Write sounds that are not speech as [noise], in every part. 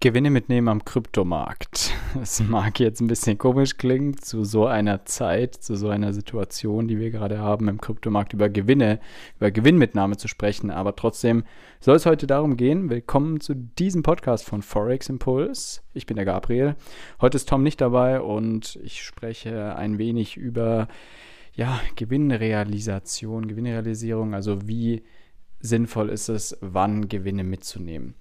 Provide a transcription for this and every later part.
Gewinne mitnehmen am Kryptomarkt. [laughs] Das mag jetzt ein bisschen komisch klingen, zu so einer Zeit, zu so einer Situation, die wir gerade haben im Kryptomarkt, über Gewinne, über Gewinnmitnahme zu sprechen. Aber trotzdem soll es heute darum gehen. Willkommen zu diesem Podcast von Forex Impulse. Ich bin der Gabriel. Heute ist Tom nicht dabei und ich spreche ein wenig über ja, Gewinnrealisation, Gewinnrealisierung, also wie sinnvoll ist es, wann Gewinne mitzunehmen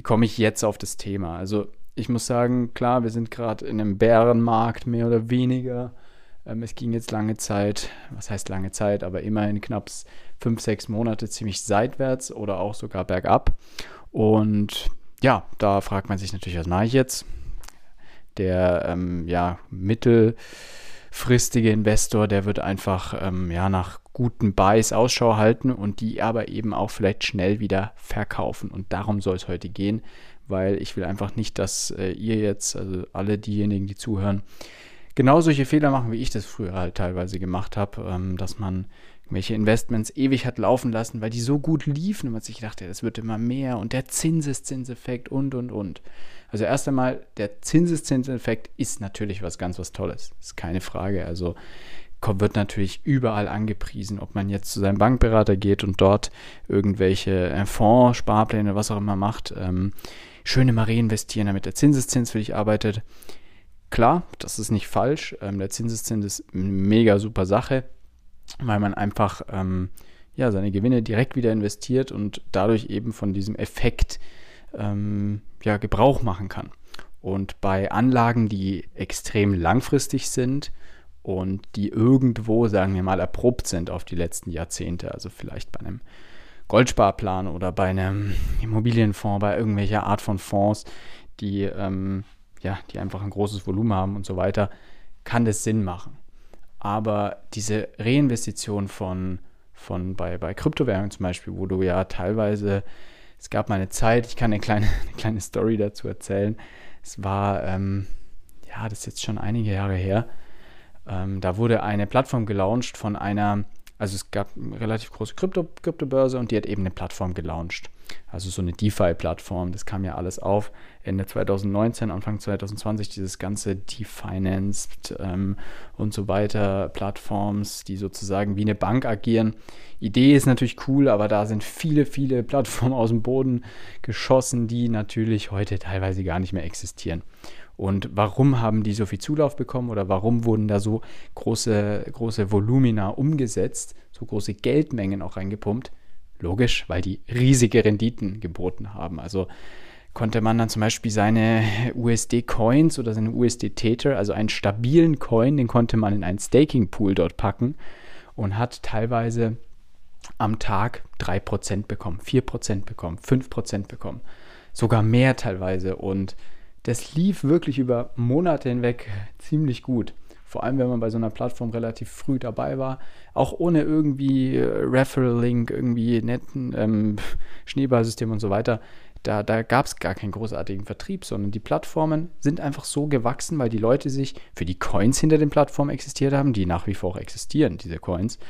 wie komme ich jetzt auf das Thema? Also ich muss sagen, klar, wir sind gerade in einem Bärenmarkt mehr oder weniger. Ähm, es ging jetzt lange Zeit, was heißt lange Zeit, aber immerhin knapp fünf, sechs Monate ziemlich seitwärts oder auch sogar bergab. Und ja, da fragt man sich natürlich, was mache ich jetzt? Der ähm, ja, mittelfristige Investor, der wird einfach ähm, ja, nach guten Buys Ausschau halten und die aber eben auch vielleicht schnell wieder verkaufen. Und darum soll es heute gehen, weil ich will einfach nicht, dass äh, ihr jetzt, also alle diejenigen, die zuhören, genau solche Fehler machen, wie ich das früher halt teilweise gemacht habe, ähm, dass man irgendwelche Investments ewig hat laufen lassen, weil die so gut liefen und man sich dachte, das wird immer mehr und der Zinseszinseffekt und und und. Also erst einmal, der Zinseszinseffekt ist natürlich was ganz was Tolles. Ist keine Frage. Also wird natürlich überall angepriesen, ob man jetzt zu seinem Bankberater geht und dort irgendwelche äh, Fonds, Sparpläne, was auch immer macht. Ähm, schöne mal reinvestieren, damit der Zinseszins für dich arbeitet. Klar, das ist nicht falsch. Ähm, der Zinseszins ist eine mega super Sache, weil man einfach ähm, ja, seine Gewinne direkt wieder investiert und dadurch eben von diesem Effekt ähm, ja, Gebrauch machen kann. Und bei Anlagen, die extrem langfristig sind, und die irgendwo, sagen wir mal, erprobt sind auf die letzten Jahrzehnte. Also vielleicht bei einem Goldsparplan oder bei einem Immobilienfonds, bei irgendwelcher Art von Fonds, die, ähm, ja, die einfach ein großes Volumen haben und so weiter, kann das Sinn machen. Aber diese Reinvestition von, von bei, bei Kryptowährungen zum Beispiel, wo du ja teilweise, es gab mal eine Zeit, ich kann eine kleine, [laughs] eine kleine Story dazu erzählen. Es war, ähm, ja, das ist jetzt schon einige Jahre her, ähm, da wurde eine Plattform gelauncht von einer, also es gab eine relativ große Krypto, Kryptobörse und die hat eben eine Plattform gelauncht. Also so eine DeFi-Plattform, das kam ja alles auf. Ende 2019, Anfang 2020, dieses ganze Definanced ähm, und so weiter, Plattforms, die sozusagen wie eine Bank agieren. Idee ist natürlich cool, aber da sind viele, viele Plattformen aus dem Boden geschossen, die natürlich heute teilweise gar nicht mehr existieren. Und warum haben die so viel Zulauf bekommen oder warum wurden da so große, große Volumina umgesetzt, so große Geldmengen auch reingepumpt? Logisch, weil die riesige Renditen geboten haben. Also konnte man dann zum Beispiel seine USD-Coins oder seine USD-Tether, also einen stabilen Coin, den konnte man in einen Staking-Pool dort packen und hat teilweise am Tag 3% bekommen, 4% bekommen, 5% bekommen, sogar mehr teilweise. Und das lief wirklich über Monate hinweg ziemlich gut. Vor allem, wenn man bei so einer Plattform relativ früh dabei war, auch ohne irgendwie äh, Referral-Link, irgendwie netten ähm, [laughs] Schneeballsystem und so weiter. Da, da gab es gar keinen großartigen Vertrieb, sondern die Plattformen sind einfach so gewachsen, weil die Leute sich für die Coins hinter den Plattformen existiert haben, die nach wie vor auch existieren, diese Coins.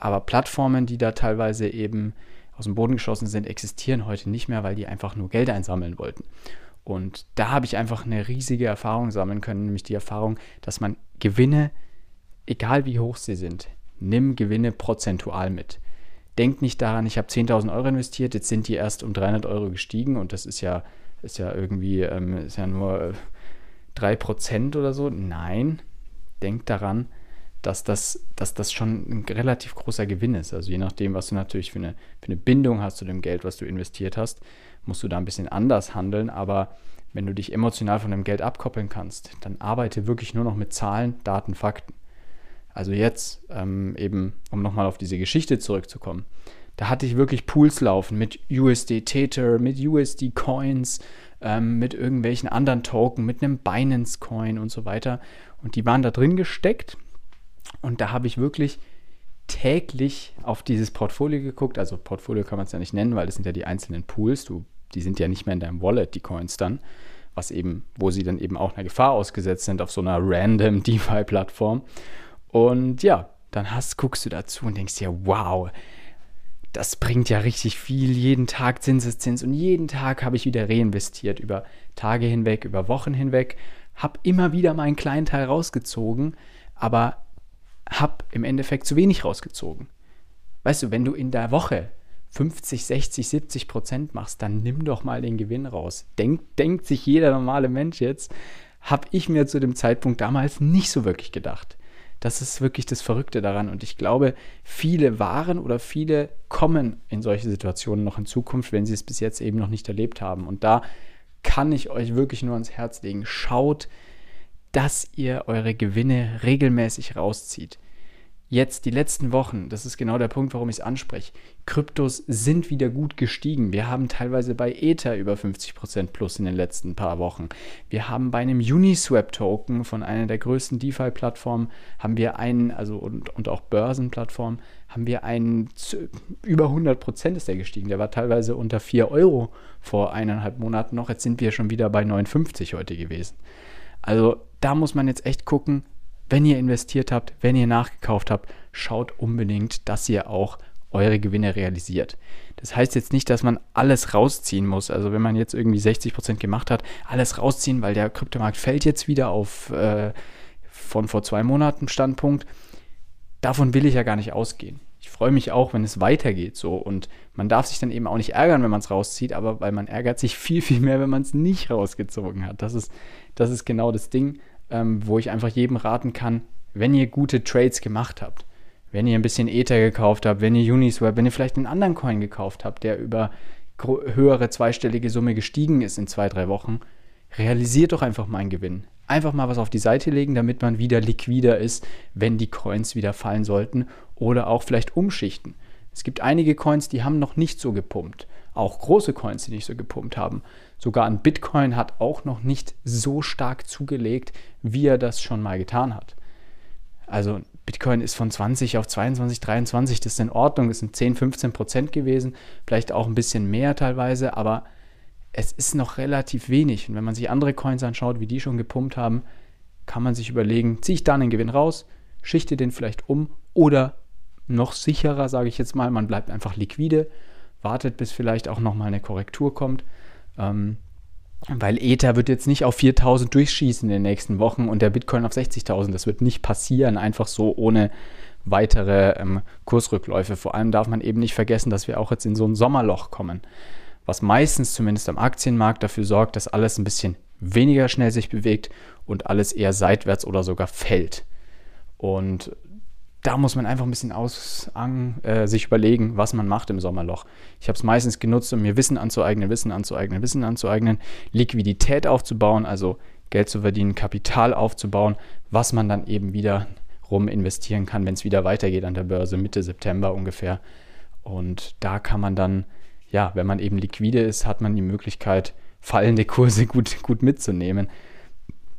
Aber Plattformen, die da teilweise eben aus dem Boden geschossen sind, existieren heute nicht mehr, weil die einfach nur Geld einsammeln wollten. Und da habe ich einfach eine riesige Erfahrung sammeln können, nämlich die Erfahrung, dass man Gewinne, egal wie hoch sie sind, nimm Gewinne prozentual mit. Denk nicht daran, ich habe 10.000 Euro investiert, jetzt sind die erst um 300 Euro gestiegen und das ist ja, ist ja irgendwie, ähm, ist ja nur äh, 3% oder so. Nein, denk daran, dass das, dass das schon ein relativ großer Gewinn ist. Also je nachdem, was du natürlich für eine, für eine Bindung hast zu dem Geld, was du investiert hast, musst du da ein bisschen anders handeln. Aber wenn du dich emotional von dem Geld abkoppeln kannst, dann arbeite wirklich nur noch mit Zahlen, Daten, Fakten. Also jetzt ähm, eben, um nochmal auf diese Geschichte zurückzukommen, da hatte ich wirklich Pools laufen mit USD Tether, mit USD Coins, ähm, mit irgendwelchen anderen Token, mit einem Binance Coin und so weiter. Und die waren da drin gesteckt. Und da habe ich wirklich täglich auf dieses Portfolio geguckt. Also Portfolio kann man es ja nicht nennen, weil das sind ja die einzelnen Pools. Du die sind ja nicht mehr in deinem Wallet, die Coins dann, was eben, wo sie dann eben auch einer Gefahr ausgesetzt sind auf so einer random [laughs] DeFi-Plattform. Und ja, dann hast, guckst du dazu und denkst dir, wow, das bringt ja richtig viel. Jeden Tag Zinseszins und jeden Tag habe ich wieder reinvestiert über Tage hinweg, über Wochen hinweg, habe immer wieder meinen kleinen Teil rausgezogen, aber habe im Endeffekt zu wenig rausgezogen. Weißt du, wenn du in der Woche 50, 60, 70 Prozent machst, dann nimm doch mal den Gewinn raus. Denk, denkt sich jeder normale Mensch jetzt, habe ich mir zu dem Zeitpunkt damals nicht so wirklich gedacht. Das ist wirklich das Verrückte daran. Und ich glaube, viele waren oder viele kommen in solche Situationen noch in Zukunft, wenn sie es bis jetzt eben noch nicht erlebt haben. Und da kann ich euch wirklich nur ans Herz legen. Schaut, dass ihr eure Gewinne regelmäßig rauszieht jetzt die letzten Wochen, das ist genau der Punkt, warum ich es anspreche, Kryptos sind wieder gut gestiegen. Wir haben teilweise bei Ether über 50% plus in den letzten paar Wochen. Wir haben bei einem Uniswap-Token von einer der größten DeFi-Plattformen, haben wir einen, also und, und auch Börsenplattformen, haben wir einen, über 100% ist der gestiegen. Der war teilweise unter 4 Euro vor eineinhalb Monaten noch. Jetzt sind wir schon wieder bei 59 heute gewesen. Also da muss man jetzt echt gucken, wenn ihr investiert habt, wenn ihr nachgekauft habt, schaut unbedingt, dass ihr auch eure Gewinne realisiert. Das heißt jetzt nicht, dass man alles rausziehen muss. Also wenn man jetzt irgendwie 60 Prozent gemacht hat, alles rausziehen, weil der Kryptomarkt fällt jetzt wieder auf äh, von vor zwei Monaten Standpunkt. Davon will ich ja gar nicht ausgehen. Ich freue mich auch, wenn es weitergeht so. Und man darf sich dann eben auch nicht ärgern, wenn man es rauszieht, aber weil man ärgert sich viel, viel mehr, wenn man es nicht rausgezogen hat. Das ist, das ist genau das Ding ähm, wo ich einfach jedem raten kann, wenn ihr gute Trades gemacht habt, wenn ihr ein bisschen Ether gekauft habt, wenn ihr Uniswap, wenn ihr vielleicht einen anderen Coin gekauft habt, der über höhere zweistellige Summe gestiegen ist in zwei, drei Wochen, realisiert doch einfach mal einen Gewinn. Einfach mal was auf die Seite legen, damit man wieder liquider ist, wenn die Coins wieder fallen sollten oder auch vielleicht umschichten. Es gibt einige Coins, die haben noch nicht so gepumpt. Auch große Coins, die nicht so gepumpt haben. Sogar ein Bitcoin hat auch noch nicht so stark zugelegt, wie er das schon mal getan hat. Also Bitcoin ist von 20 auf 22, 23, das ist in Ordnung, das sind 10, 15 Prozent gewesen, vielleicht auch ein bisschen mehr teilweise, aber es ist noch relativ wenig. Und wenn man sich andere Coins anschaut, wie die schon gepumpt haben, kann man sich überlegen, ziehe ich da einen Gewinn raus, schichte den vielleicht um oder noch sicherer, sage ich jetzt mal, man bleibt einfach liquide, wartet, bis vielleicht auch nochmal eine Korrektur kommt ähm, weil Ether wird jetzt nicht auf 4000 durchschießen in den nächsten Wochen und der Bitcoin auf 60.000. Das wird nicht passieren, einfach so ohne weitere ähm, Kursrückläufe. Vor allem darf man eben nicht vergessen, dass wir auch jetzt in so ein Sommerloch kommen, was meistens zumindest am Aktienmarkt dafür sorgt, dass alles ein bisschen weniger schnell sich bewegt und alles eher seitwärts oder sogar fällt. Und da muss man einfach ein bisschen aus, an, äh, sich überlegen, was man macht im Sommerloch. Ich habe es meistens genutzt, um mir Wissen anzueignen, Wissen anzueignen, Wissen anzueignen, Liquidität aufzubauen, also Geld zu verdienen, Kapital aufzubauen, was man dann eben wieder rum investieren kann, wenn es wieder weitergeht an der Börse, Mitte September ungefähr. Und da kann man dann, ja, wenn man eben liquide ist, hat man die Möglichkeit, fallende Kurse [laughs] gut, gut mitzunehmen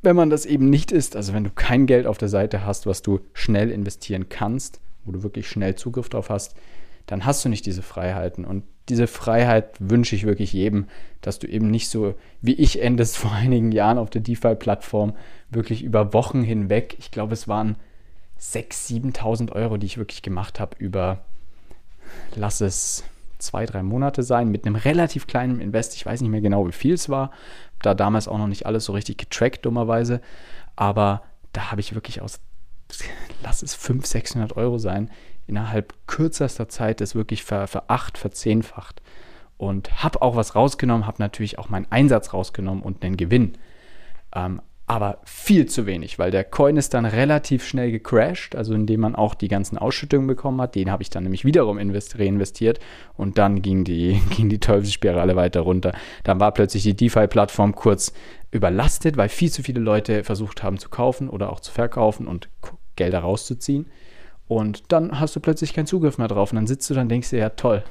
wenn man das eben nicht ist, also wenn du kein Geld auf der Seite hast, was du schnell investieren kannst, wo du wirklich schnell Zugriff drauf hast, dann hast du nicht diese Freiheiten. Und diese Freiheit wünsche ich wirklich jedem, dass du eben nicht so wie ich endest [laughs] vor einigen Jahren auf der DeFi-Plattform wirklich über Wochen hinweg, ich glaube es waren 6.000, 7.000 Euro, die ich wirklich gemacht habe über, lass es zwei, drei Monate sein, mit einem relativ kleinen Invest. Ich weiß nicht mehr genau, wie viel es war. Da damals auch noch nicht alles so richtig getrackt, dummerweise. Aber da habe ich wirklich aus, [laughs] lass es 500, 600 Euro sein, innerhalb kürzester Zeit das wirklich ver, veracht, verzehnfacht. Und habe auch was rausgenommen, habe natürlich auch meinen Einsatz rausgenommen und einen Gewinn. Ähm, aber viel zu wenig, weil der Coin ist dann relativ schnell gecrashed, also indem man auch die ganzen Ausschüttungen bekommen hat. Den habe ich dann nämlich wiederum reinvestiert und dann ging die, [laughs] ging die Teufelsspirale weiter runter. Dann war plötzlich die DeFi-Plattform kurz überlastet, weil viel zu viele Leute versucht haben zu kaufen oder auch zu verkaufen und Gelder rauszuziehen. Und dann hast du plötzlich keinen Zugriff mehr drauf und dann sitzt du dann denkst dir, ja toll,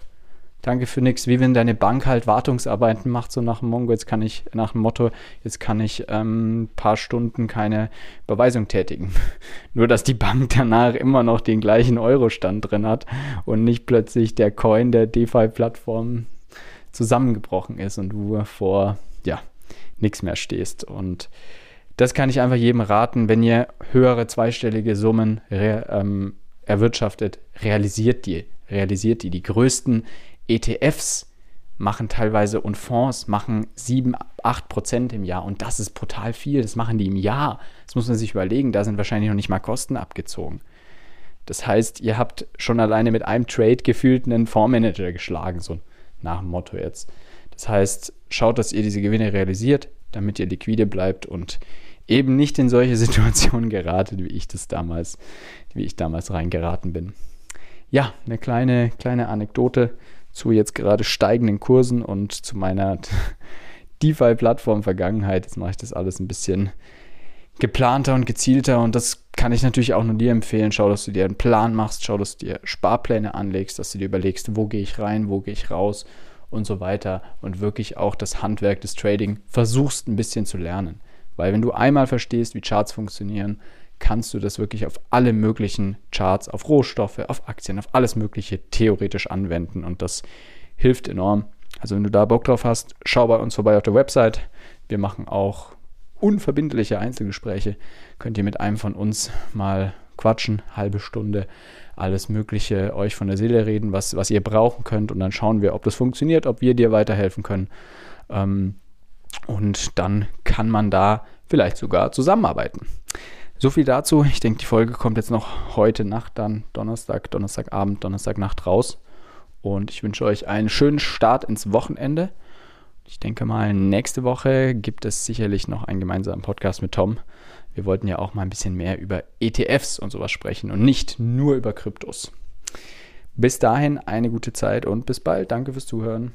danke für nichts. Wie wenn deine Bank halt Wartungsarbeiten macht, so nach dem Mongo, jetzt kann ich, nach dem Motto, jetzt kann ich ein ähm, paar Stunden keine Überweisung tätigen. [laughs] Nur, dass die Bank danach immer noch den gleichen Euro-Stand drin hat und nicht plötzlich der Coin der DeFi-Plattform zusammengebrochen ist und du vor, ja, nichts mehr stehst. Und das kann ich einfach jedem raten, wenn ihr höhere zweistellige Summen ähm, erwirtschaftet, realisiert die realisiert die. Die größten ETFs machen teilweise und Fonds machen 7, 8 Prozent im Jahr und das ist brutal viel. Das machen die im Jahr. Das muss man sich überlegen. Da sind wahrscheinlich noch nicht mal Kosten abgezogen. Das heißt, ihr habt schon alleine mit einem Trade gefühlt einen Fondsmanager geschlagen, so nach dem Motto jetzt. Das heißt, schaut, dass ihr diese Gewinne realisiert, damit ihr liquide bleibt und eben nicht in solche [laughs] Situationen geratet, wie ich das damals, wie ich damals reingeraten bin. Ja, eine kleine, kleine Anekdote zu jetzt gerade steigenden Kursen und zu meiner [laughs] DeFi-Plattform Vergangenheit. Jetzt mache ich das alles ein bisschen geplanter und gezielter und das kann ich natürlich auch nur dir empfehlen. Schau, dass du dir einen Plan machst, schau, dass du dir Sparpläne anlegst, dass du dir überlegst, wo gehe ich rein, wo gehe ich raus und so weiter und wirklich auch das Handwerk des Trading versuchst ein bisschen zu lernen. Weil wenn du einmal verstehst, wie Charts funktionieren, kannst du das wirklich auf alle möglichen Charts, auf Rohstoffe, auf Aktien, auf alles Mögliche theoretisch anwenden und das hilft enorm. Also wenn du da Bock drauf hast, schau bei uns vorbei auf der Website. Wir machen auch unverbindliche Einzelgespräche. Könnt ihr mit einem von uns mal quatschen, halbe Stunde, alles Mögliche euch von der Seele reden, was, was ihr brauchen könnt und dann schauen wir, ob das funktioniert, ob wir dir weiterhelfen können. Ähm, und dann kann man da vielleicht sogar zusammenarbeiten. So viel dazu. Ich denke, die Folge kommt jetzt noch heute Nacht, dann Donnerstag, Donnerstagabend, Donnerstagnacht raus. Und ich wünsche euch einen schönen Start ins Wochenende. Ich denke mal, nächste Woche gibt es sicherlich noch einen gemeinsamen Podcast mit Tom. Wir wollten ja auch mal ein bisschen mehr über ETFs und sowas sprechen und nicht nur über Kryptos. Bis dahin eine gute Zeit und bis bald. Danke fürs Zuhören.